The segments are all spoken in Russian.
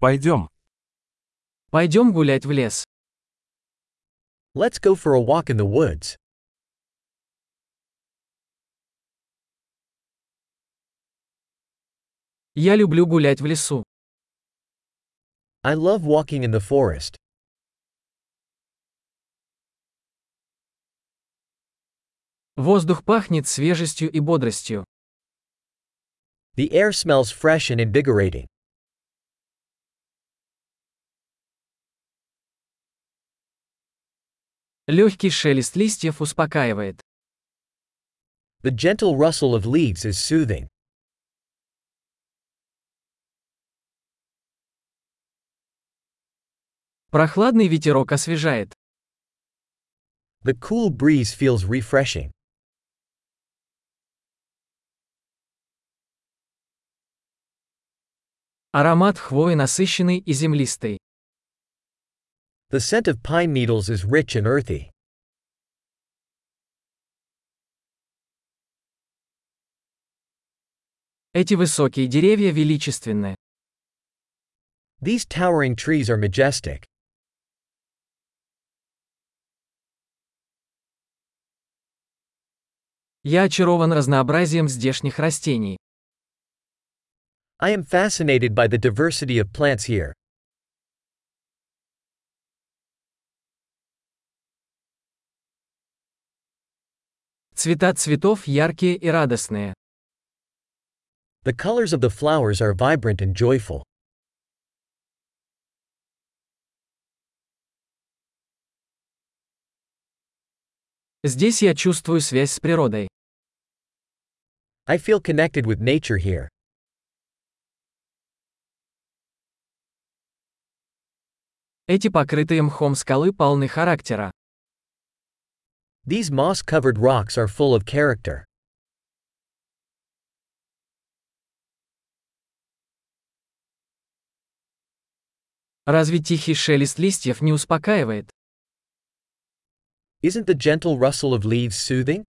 Пойдем. Пойдем гулять в лес. Let's go for a walk in the woods. Я люблю гулять в лесу. I love walking in the forest. Воздух пахнет свежестью и бодростью. The air smells fresh and invigorating. Легкий шелест листьев успокаивает. The gentle rustle of leaves is soothing. Прохладный ветерок освежает. The cool breeze feels refreshing. Аромат хвои насыщенный и землистый. The scent of pine needles is rich and earthy. Эти высокие деревья величественны. These towering trees are majestic. Я очарован разнообразием здешних растений. I am fascinated by the diversity of plants here. Цвета цветов яркие и радостные. The colors of the flowers are vibrant and joyful. Здесь я чувствую связь с природой. I feel connected with nature here. Эти покрытые мхом скалы полны характера. These moss covered rocks are full of character. Разве тихий шелест листьев не успокаивает? Isn't the gentle rustle of leaves soothing?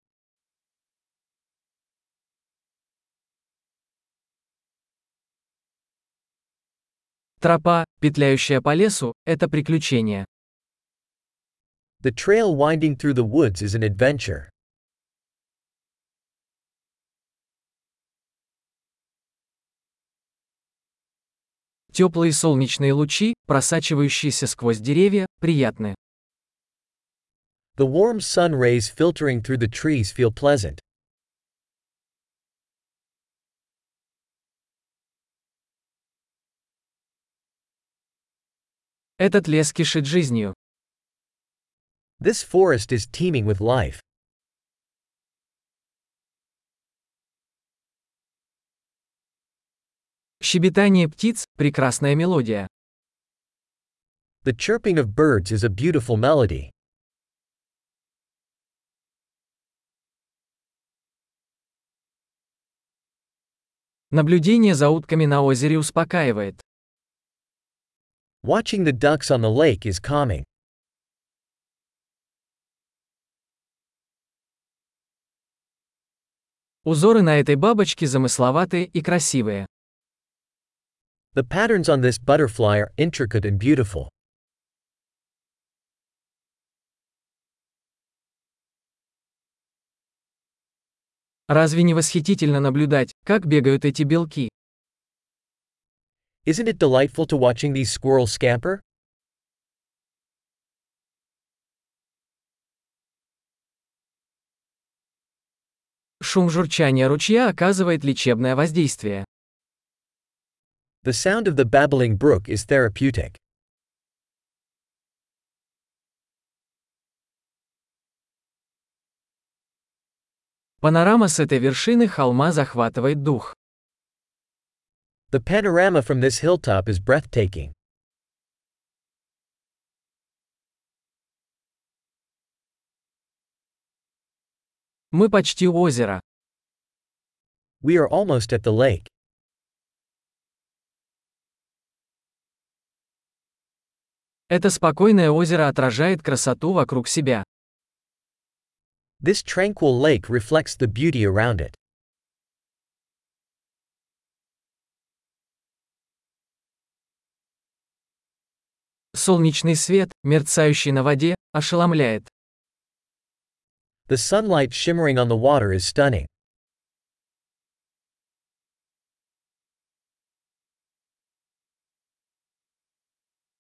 Тропа, петляющая по лесу, это приключение. The trail winding through the woods is an adventure. Теплые солнечные лучи, просачивающиеся сквозь деревья, приятны. The warm sun rays filtering through the trees feel pleasant. Этот лес кишит жизнью. This forest is teeming with life. Щебетание птиц – прекрасная мелодия. The chirping of birds is a beautiful melody. Наблюдение за утками на озере успокаивает. Watching the ducks on the lake is calming. Узоры на этой бабочке замысловатые и красивые. The patterns on this butterfly are intricate and beautiful. Разве не восхитительно наблюдать, как бегают эти белки? Isn't it delightful to watching these squirrels scamper? Шум журчания ручья оказывает лечебное воздействие. The sound of the babbling brook is therapeutic. Панорама с этой вершины холма захватывает дух. The panorama from this hilltop is breathtaking. Мы почти у озера. We are almost at the lake. Это спокойное озеро отражает красоту вокруг себя. This tranquil lake reflects the beauty around it. Солнечный свет, мерцающий на воде, ошеломляет. The sunlight shimmering on the water is stunning.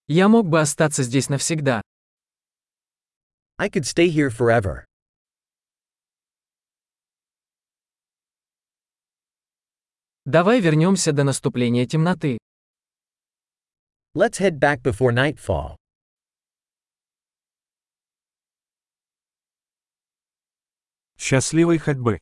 Я мог бы остаться здесь навсегда. I could stay here forever. Давай вернемся до наступления темноты. Let's head back before nightfall. Счастливой ходьбы!